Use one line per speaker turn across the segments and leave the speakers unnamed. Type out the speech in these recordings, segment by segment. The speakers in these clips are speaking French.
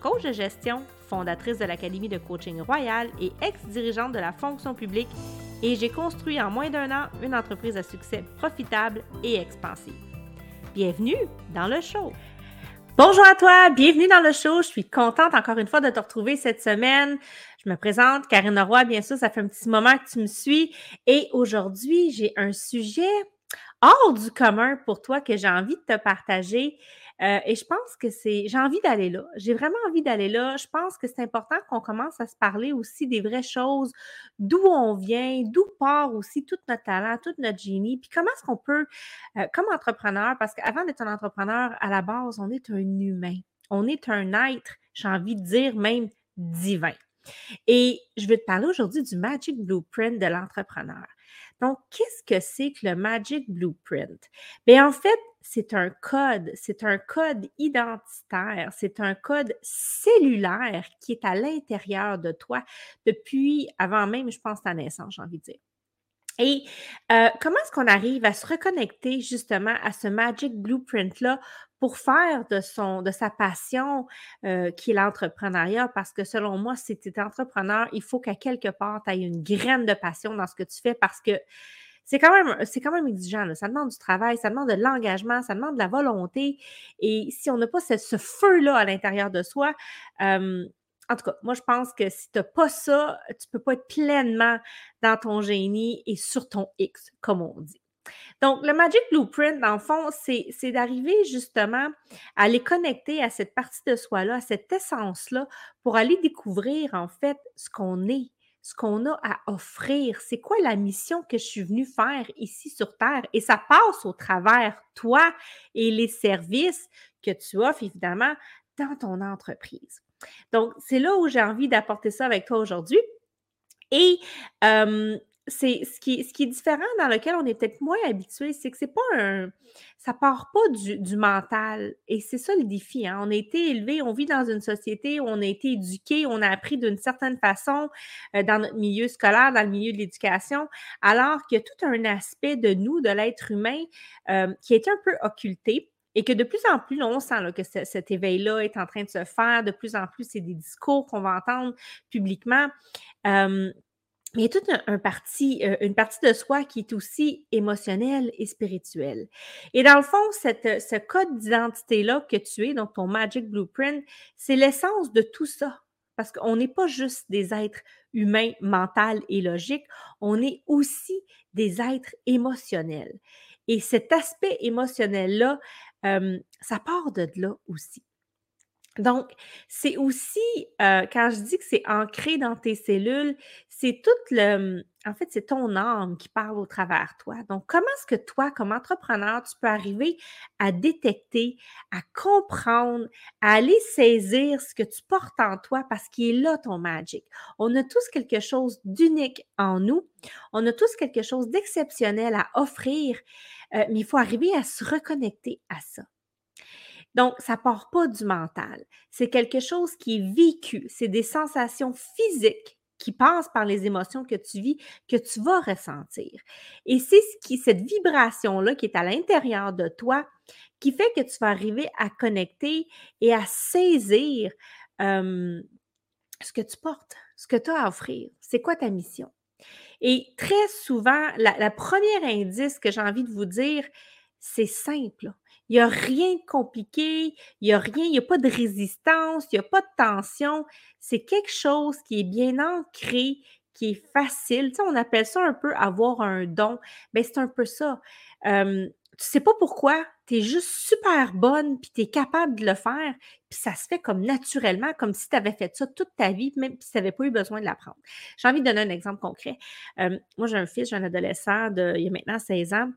coach de gestion fondatrice de l'Académie de coaching royal et ex-dirigeante de la fonction publique, et j'ai construit en moins d'un an une entreprise à succès profitable et expansive. Bienvenue dans le show! Bonjour à toi, bienvenue dans le show. Je suis contente encore une fois de te retrouver cette semaine. Je me présente, Karine Roy, bien sûr, ça fait un petit moment que tu me suis. Et aujourd'hui, j'ai un sujet hors du commun pour toi que j'ai envie de te partager. Euh, et je pense que c'est, j'ai envie d'aller là. J'ai vraiment envie d'aller là. Je pense que c'est important qu'on commence à se parler aussi des vraies choses, d'où on vient, d'où part aussi tout notre talent, tout notre génie, puis comment est-ce qu'on peut, euh, comme entrepreneur, parce qu'avant d'être un entrepreneur, à la base, on est un humain. On est un être, j'ai envie de dire même divin. Et je vais te parler aujourd'hui du Magic Blueprint de l'entrepreneur. Donc, qu'est-ce que c'est que le Magic Blueprint? Bien, en fait, c'est un code, c'est un code identitaire, c'est un code cellulaire qui est à l'intérieur de toi depuis avant même, je pense, ta naissance, j'ai envie de dire. Et euh, comment est-ce qu'on arrive à se reconnecter justement à ce Magic Blueprint-là pour faire de, son, de sa passion euh, qui est l'entrepreneuriat? Parce que selon moi, si tu es entrepreneur, il faut qu'à quelque part, tu aies une graine de passion dans ce que tu fais parce que c'est quand même, c'est quand même exigeant. Ça demande du travail, ça demande de l'engagement, ça demande de la volonté. Et si on n'a pas ce, feu-là à l'intérieur de soi, en tout cas, moi, je pense que si tu n'as pas ça, tu ne peux pas être pleinement dans ton génie et sur ton X, comme on dit. Donc, le Magic Blueprint, dans le fond, c'est d'arriver justement à aller connecter à cette partie de soi-là, à cette essence-là, pour aller découvrir en fait ce qu'on est, ce qu'on a à offrir. C'est quoi la mission que je suis venue faire ici sur Terre? Et ça passe au travers toi et les services que tu offres, évidemment, dans ton entreprise. Donc, c'est là où j'ai envie d'apporter ça avec toi aujourd'hui. Et c'est ce qui, ce qui est différent dans lequel on est peut-être moins habitué, c'est que c'est pas un. Ça part pas du, mental. Et c'est ça le défi. Hein. On a été élevé, on vit dans une société où on a été éduqué, on a appris d'une certaine façon euh, dans notre milieu scolaire, dans le milieu de l'éducation, alors qu'il y a tout un aspect de nous, de l'être humain, euh, qui est un peu occulté. Et que de plus en plus, on sent que cet éveil-là est en train de se faire. De plus en plus, c'est des discours qu'on va entendre publiquement. Euh, il y a toute un, partie, euh, une partie de soi qui est aussi émotionnelle et spirituelle. Et dans le fond, cette, ce code d'identité-là que tu es, donc ton Magic Blueprint, c'est l'essence de tout ça. Parce qu'on n'est pas juste des êtres humains, mentaux et logiques, on est aussi des êtres émotionnels. Et cet aspect émotionnel-là, euh, ça part de là aussi. Donc, c'est aussi, quand je dis que c'est ancré dans tes cellules, c'est tout le, en fait, c'est ton âme qui parle au travers toi. Donc, comment est-ce que toi, comme entrepreneur, tu peux arriver à détecter, à comprendre, à aller saisir ce que tu portes en toi parce qu'il est là ton magic? On a tous quelque chose d'unique en nous. On a tous quelque chose d'exceptionnel à offrir, mais il faut arriver à se reconnecter à ça. Donc, ça part pas du mental. C'est quelque chose qui est vécu. C'est des sensations physiques qui passent par les émotions que tu vis, que tu vas ressentir. Et c'est ce qui, cette vibration-là qui est à l'intérieur de toi, qui fait que tu vas arriver à connecter et à saisir ce que tu portes, ce que tu as à offrir. C'est quoi ta mission? Et très souvent, la, la première indice que j'ai envie de vous dire, c'est simple. Il n'y a rien de compliqué, il n'y a rien, il n'y a pas de résistance, il n'y a pas de tension. C'est quelque chose qui est bien ancré, qui est facile. On appelle ça un peu avoir un don. Ben, c'est un peu ça. Euh, tu sais pas pourquoi, tu es juste super bonne, puis tu es capable de le faire, puis ça se fait comme naturellement, comme si tu avais fait ça toute ta vie, même si tu n'avais pas eu besoin de l'apprendre. J'ai envie de donner un exemple concret. Moi, j'ai un fils, j'ai un adolescent de, il a maintenant 16 ans.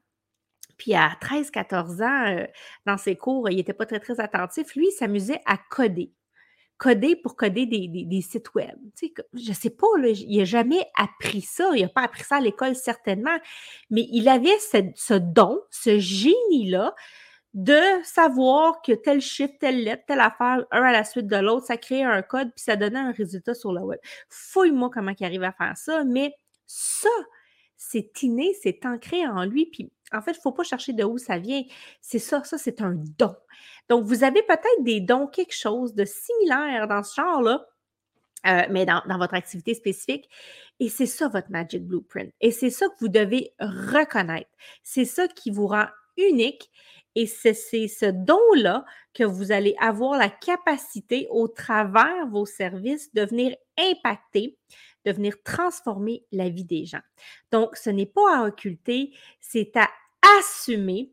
Puis à 13-14 ans, dans ses cours, il n'était pas très, très attentif. Lui, il s'amusait à coder. coder pour coder des, sites web. je ne sais pas, il n'a jamais appris ça. Il n'a pas appris ça à l'école, certainement. Mais il avait ce, don, ce génie-là de savoir que tel chiffre, telle lettre, telle affaire, un à la suite de l'autre, ça créait un code, puis ça donnait un résultat sur le web. Fouille-moi comment il arrive à faire ça, mais ça, c'est inné, c'est ancré en lui, puis en fait, il ne faut pas chercher de où ça vient. C'est ça, ça, c'est un don. Donc, vous avez peut-être des dons, quelque chose de similaire dans ce genre-là, euh, mais dans, votre activité spécifique. Et c'est ça votre Magic Blueprint. Et c'est ça que vous devez reconnaître. C'est ça qui vous rend unique. Et c'est ce don-là que vous allez avoir la capacité, au travers vos services, de venir impacter, de venir transformer la vie des gens. Donc, ce n'est pas à occulter, c'est à assumer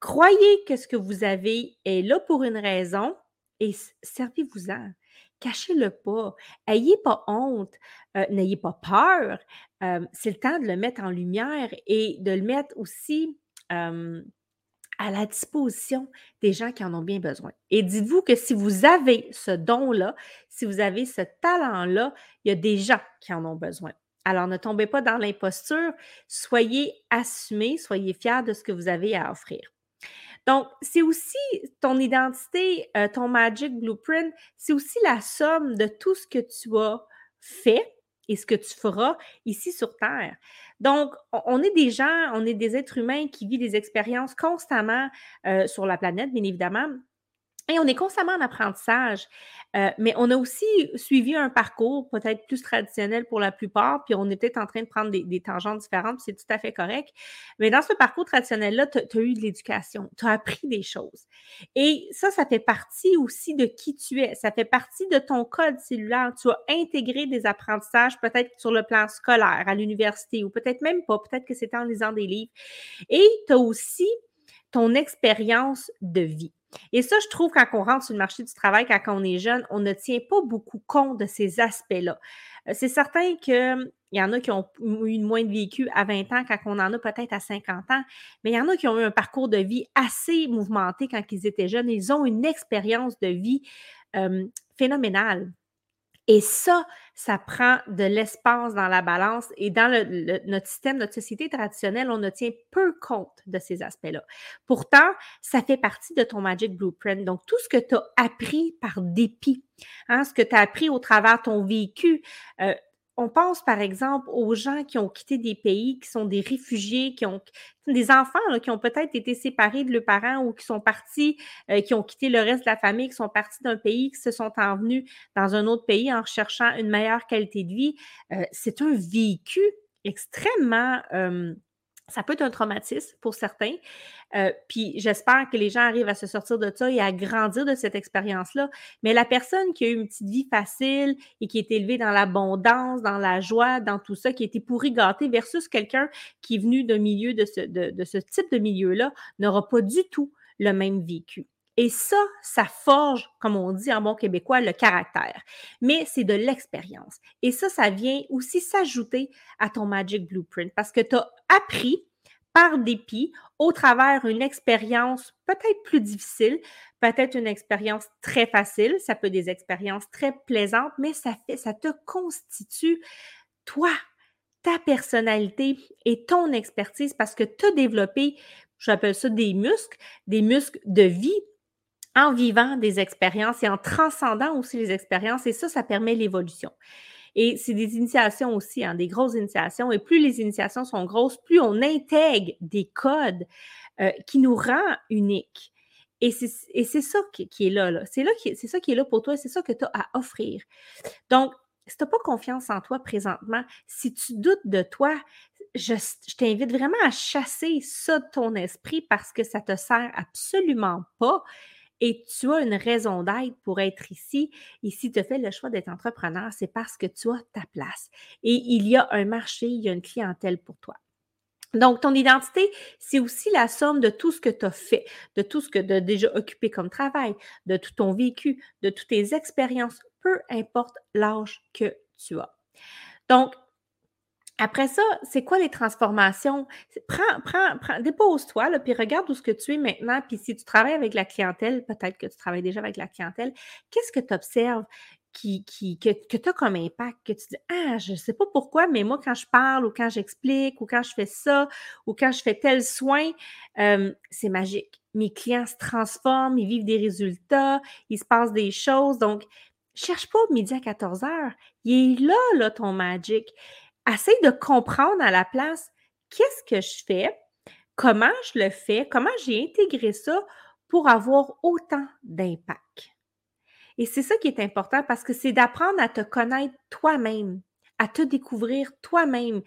Croyez que ce que vous avez est là pour une raison et servez-vous-en. Cachez-le pas. Ayez pas honte. Euh, n'ayez pas peur. Euh, c'est le temps de le mettre en lumière et de le mettre aussi à la disposition des gens qui en ont bien besoin. Et dites-vous que si vous avez ce don-là, si vous avez ce talent-là, il y a des gens qui en ont besoin. Alors, ne tombez pas dans l'imposture. Soyez assumés, soyez fiers de ce que vous avez à offrir. Donc, c'est aussi ton identité, euh, ton Magic Blueprint, c'est aussi la somme de tout ce que tu as fait et ce que tu feras ici sur Terre. Donc, on est des gens, on est des êtres humains qui vivent des expériences constamment euh, sur la planète, bien évidemment, et on est constamment en apprentissage, euh, mais on a aussi suivi un parcours peut-être plus traditionnel pour la plupart, puis on est peut-être en train de prendre des, tangentes différentes, c'est tout à fait correct. Mais dans ce parcours traditionnel-là, tu as, eu de l'éducation, tu as appris des choses. Et ça, ça fait partie aussi de qui tu es, ça fait partie de ton code cellulaire. Tu as intégré des apprentissages peut-être sur le plan scolaire, à l'université, ou peut-être même pas, peut-être que c'était en lisant des livres. Et tu as aussi ton expérience de vie. Et ça, je trouve, quand on rentre sur le marché du travail, quand on est jeune, on ne tient pas beaucoup compte de ces aspects-là. Euh, c'est certain qu'il y en a qui ont eu moins de vécu à 20 ans quand on en a peut-être à 50 ans, mais il y en a qui ont eu un parcours de vie assez mouvementé quand ils étaient jeunes. Ils ont une expérience de vie euh, phénoménale. Et ça, ça prend de l'espace dans la balance et dans notre système, notre société traditionnelle, on ne tient peu compte de ces aspects-là. Pourtant, ça fait partie de ton Magic Blueprint. Donc, tout ce que tu as appris par dépit, hein, ce que tu as appris au travers de ton vécu, euh, on pense par exemple aux gens qui ont quitté des pays, qui sont des réfugiés, qui ont des enfants qui ont peut-être été séparés de leurs parents ou qui sont partis, euh, qui ont quitté le reste de la famille, qui sont partis d'un pays, qui se sont envenus dans un autre pays en recherchant une meilleure qualité de vie. Euh, c'est un vécu extrêmement ça peut être un traumatisme pour certains. Euh, puis j'espère que les gens arrivent à se sortir de ça et à grandir de cette expérience-là. Mais la personne qui a eu une petite vie facile et qui est élevée dans l'abondance, dans la joie, dans tout ça, qui a été pourri gâté versus quelqu'un qui est venu d'un milieu de ce, de ce type de milieu-là, n'aura pas du tout le même vécu. Et ça, ça forge, comme on dit en bon québécois, le caractère. Mais c'est de l'expérience. Et ça, ça vient aussi s'ajouter à ton Magic Blueprint parce que tu as appris par dépit, au travers une expérience peut-être plus difficile, peut-être une expérience très facile, ça peut être des expériences très plaisantes, mais ça fait, ça te constitue toi, ta personnalité et ton expertise parce que tu as développé, j'appelle ça des muscles, des muscles de vie en vivant des expériences et en transcendant aussi les expériences. Et ça, ça permet l'évolution. Et c'est des initiations aussi, hein, des grosses initiations. Et plus les initiations sont grosses, plus on intègre des codes euh, qui nous rend uniques. Et c'est ça qui, est là. là. C'est ça qui est là pour toi, c'est ça que tu as à offrir. Donc, si tu n'as pas confiance en toi présentement, si tu doutes de toi, je, je t'invite vraiment à chasser ça de ton esprit parce que ça ne te sert absolument pas et tu as une raison d'être pour être ici. Et si tu fais le choix d'être entrepreneur, c'est parce que tu as ta place. Et il y a un marché, il y a une clientèle pour toi. Donc, ton identité, c'est aussi la somme de tout ce que tu as fait, de tout ce que tu as déjà occupé comme travail, de tout ton vécu, de toutes tes expériences, peu importe l'âge que tu as. Donc, Après ça, c'est quoi les transformations? Prends, prends, prends dépose-toi, puis regarde où ce que tu es maintenant. Puis si tu travailles avec la clientèle, peut-être que tu travailles déjà avec la clientèle, qu'est-ce que tu observes qui, qui, que, que tu as comme impact, que tu dis Ah, je ne sais pas pourquoi, mais moi, quand je parle ou quand j'explique ou quand je fais ça ou quand je fais tel soin, euh, c'est magique. Mes clients se transforment, ils vivent des résultats, il se passe des choses. Donc, cherche pas midi à 14 heures. Il est là, là, ton magic essaye de comprendre à la place qu'est-ce que je fais, comment je le fais, comment j'ai intégré ça pour avoir autant d'impact. Et c'est ça qui est important parce que c'est d'apprendre à te connaître toi-même, à te découvrir toi-même.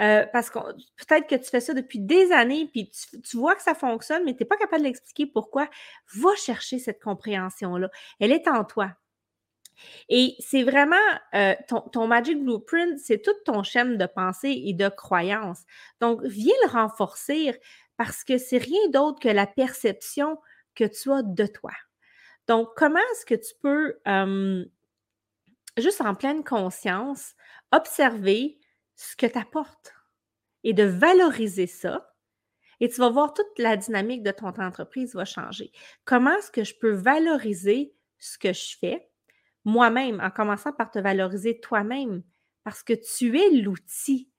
Euh, parce que peut-être que tu fais ça depuis des années, puis tu, tu vois que ça fonctionne, mais tu n'es pas capable d'expliquer pourquoi. Va chercher cette compréhension-là. Elle est en toi. Et c'est vraiment euh, ton, Magic Blueprint, c'est tout ton schéma de pensée et de croyance. Donc, viens le renforcer parce que c'est rien d'autre que la perception que tu as de toi. Donc, comment est-ce que tu peux, juste en pleine conscience, observer ce que tu apportes et de valoriser ça? Et tu vas voir toute la dynamique de ton entreprise va changer. Comment est-ce que je peux valoriser ce que je fais? Moi-même, en commençant par te valoriser toi-même, parce que tu es l'outil.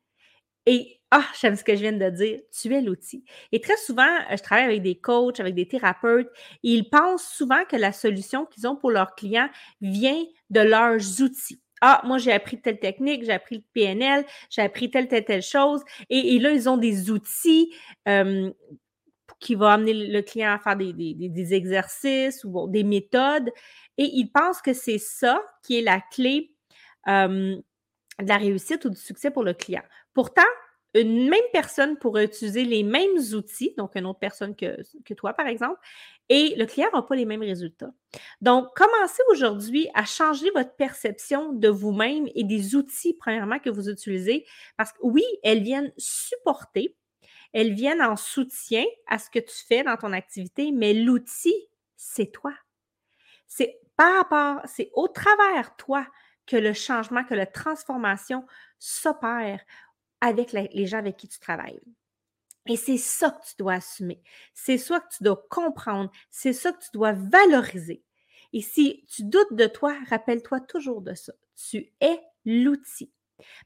Et, ah, j'aime ce que je viens de dire, tu es l'outil. Et très souvent, je travaille avec des coachs, avec des thérapeutes, et ils pensent souvent que la solution qu'ils ont pour leurs clients vient de leurs outils. Ah, moi, j'ai appris telle technique, j'ai appris le PNL, j'ai appris telle, telle, telle chose. Et, là, ils ont des outils qui vont amener le client à faire des, exercices ou des méthodes. Et ils pensent que c'est ça qui est la clé de la réussite ou du succès pour le client. Pourtant, une même personne pourrait utiliser les mêmes outils, donc une autre personne que, toi, par exemple, et le client n'aura pas les mêmes résultats. Donc, commencez aujourd'hui à changer votre perception de vous-même et des outils, premièrement, que vous utilisez, parce que oui, elles viennent supporter, elles viennent en soutien à ce que tu fais dans ton activité, mais l'outil, c'est toi. C'est par rapport, c'est au travers toi que le changement, que la transformation s'opère avec les gens avec qui tu travailles. Et c'est ça que tu dois assumer. C'est ça que tu dois comprendre. C'est ça que tu dois valoriser. Et si tu doutes de toi, rappelle-toi toujours de ça. Tu es l'outil.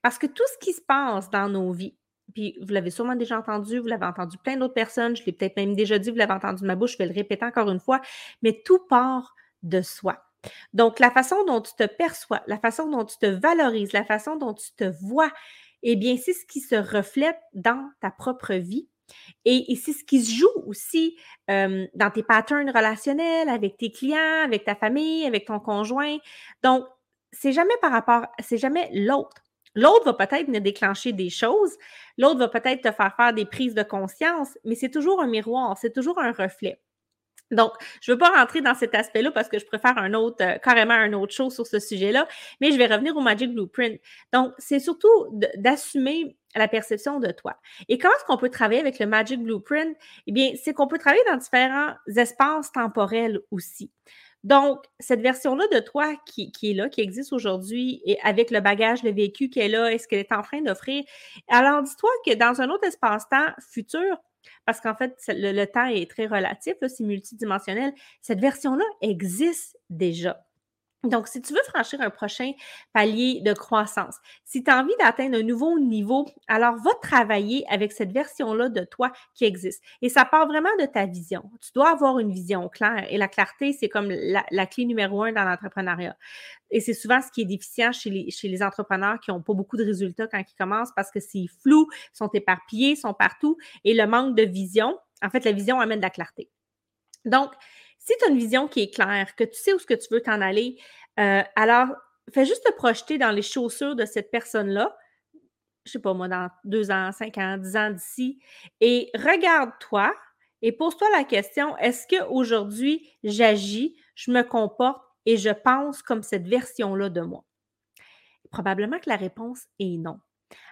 Parce que tout ce qui se passe dans nos vies, puis vous l'avez sûrement déjà entendu, vous l'avez entendu plein d'autres personnes, je l'ai peut-être même déjà dit, vous l'avez entendu de ma bouche, je vais le répéter encore une fois, mais tout part de soi. Donc, la façon dont tu te perçois, la façon dont tu te valorises, la façon dont tu te vois, eh bien, c'est ce qui se reflète dans ta propre vie. Et, c'est ce qui se joue aussi dans tes patterns relationnels avec tes clients, avec ta famille, avec ton conjoint. Donc, c'est jamais par rapport, c'est jamais l'autre. L'autre va peut-être venir déclencher des choses, l'autre va peut-être te faire faire des prises de conscience, mais c'est toujours un miroir, c'est toujours un reflet. Donc, je ne veux pas rentrer dans cet aspect-là parce que je préfère un autre, euh, carrément un autre chose sur ce sujet-là, mais je vais revenir au Magic Blueprint. Donc, c'est surtout d'assumer la perception de toi. Et comment est-ce qu'on peut travailler avec le Magic Blueprint? Eh bien, c'est qu'on peut travailler dans différents espaces temporels aussi. Donc, cette version-là de toi qui, est là, qui existe aujourd'hui, et avec le bagage, le vécu qu'elle a, est-ce qu'elle est en train d'offrir? Alors, dis-toi que dans un autre espace-temps futur, parce qu'en fait, le, temps est très relatif, c'est multidimensionnel. Cette version-là existe déjà. Donc, si tu veux franchir un prochain palier de croissance, si tu as envie d'atteindre un nouveau niveau, alors va travailler avec cette version-là de toi qui existe. Et ça part vraiment de ta vision. Tu dois avoir une vision claire. Et la clarté, c'est comme la, clé numéro un dans l'entrepreneuriat. Et c'est souvent ce qui est déficient chez les, entrepreneurs qui n'ont pas beaucoup de résultats quand ils commencent parce que c'est flou, sont éparpillés, sont partout. Et le manque de vision, en fait, la vision amène de la clarté. Donc, si tu as une vision qui est claire, que tu sais où que tu veux t'en aller, euh, alors fais juste te projeter dans les chaussures de cette personne-là, je sais pas moi, dans deux ans, cinq ans, dix ans d'ici, et regarde-toi et pose-toi la question, est-ce qu'aujourd'hui, j'agis, je me comporte et je pense comme cette version-là de moi? Probablement que la réponse est non.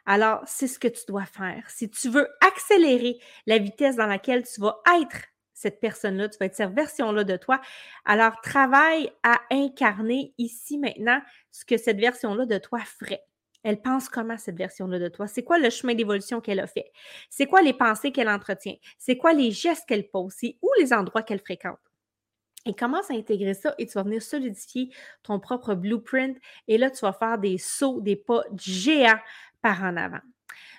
Alors, c'est ce que tu dois faire. Si tu veux accélérer la vitesse dans laquelle tu vas être cette personne-là, tu vas être cette version-là de toi. Alors, travaille à incarner ici maintenant ce que cette version-là de toi ferait. Elle pense comment cette version-là de toi? C'est quoi le chemin d'évolution qu'elle a fait? C'est quoi les pensées qu'elle entretient? C'est quoi les gestes qu'elle pose? C'est où les endroits qu'elle fréquente? Et commence à intégrer ça? Et tu vas venir solidifier ton propre blueprint. Et là, tu vas faire des sauts, des pas géants par en avant.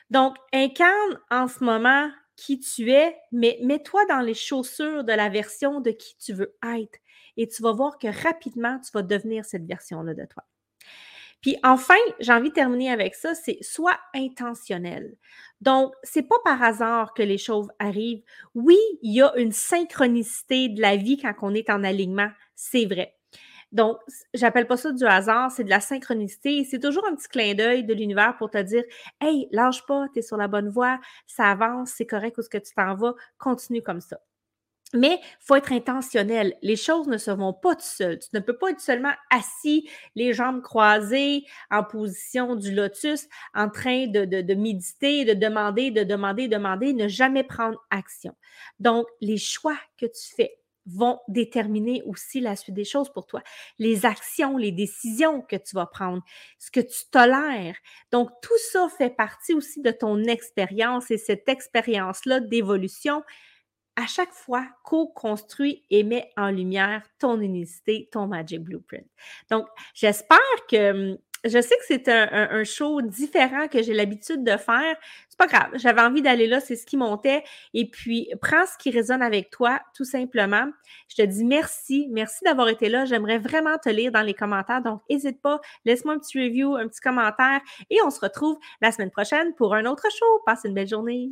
Donc, incarne en ce moment qui tu es, mais mets-toi dans les chaussures de la version de qui tu veux être. Et tu vas voir que rapidement, tu vas devenir cette version-là de toi. Puis enfin, j'ai envie de terminer avec ça, c'est soit intentionnel. Donc, c'est pas par hasard que les choses arrivent. Oui, il y a une synchronicité de la vie quand on est en alignement, c'est vrai. Donc, j'appelle pas ça du hasard, c'est de la synchronicité. C'est toujours un petit clin d'œil de l'univers pour te dire Hey, lâche pas, tu sur la bonne voie, ça avance, c'est correct où ce que tu t'en vas, continue comme ça. Mais il faut être intentionnel. Les choses ne se vont pas tout seul. Tu ne peux pas être seulement assis, les jambes croisées, en position du lotus, en train de, de, de méditer, de demander, de demander, de demander, ne jamais prendre action. Donc, les choix que tu fais vont déterminer aussi la suite des choses pour toi. Les actions, les décisions que tu vas prendre, ce que tu tolères. Donc, tout ça fait partie aussi de ton expérience et cette expérience-là d'évolution à chaque fois, co-construit et met en lumière ton unicité, ton Magic Blueprint. Donc, j'espère que hum, je sais que c'est un, show différent que j'ai l'habitude de faire. C'est pas grave. J'avais envie d'aller là, c'est ce qui montait. Et puis, prends ce qui résonne avec toi, tout simplement. Je te dis merci. Merci d'avoir été là. J'aimerais vraiment te lire dans les commentaires. Donc, n'hésite pas. Laisse-moi un petit review, un petit commentaire. Et on se retrouve la semaine prochaine pour un autre show. Passe une belle journée.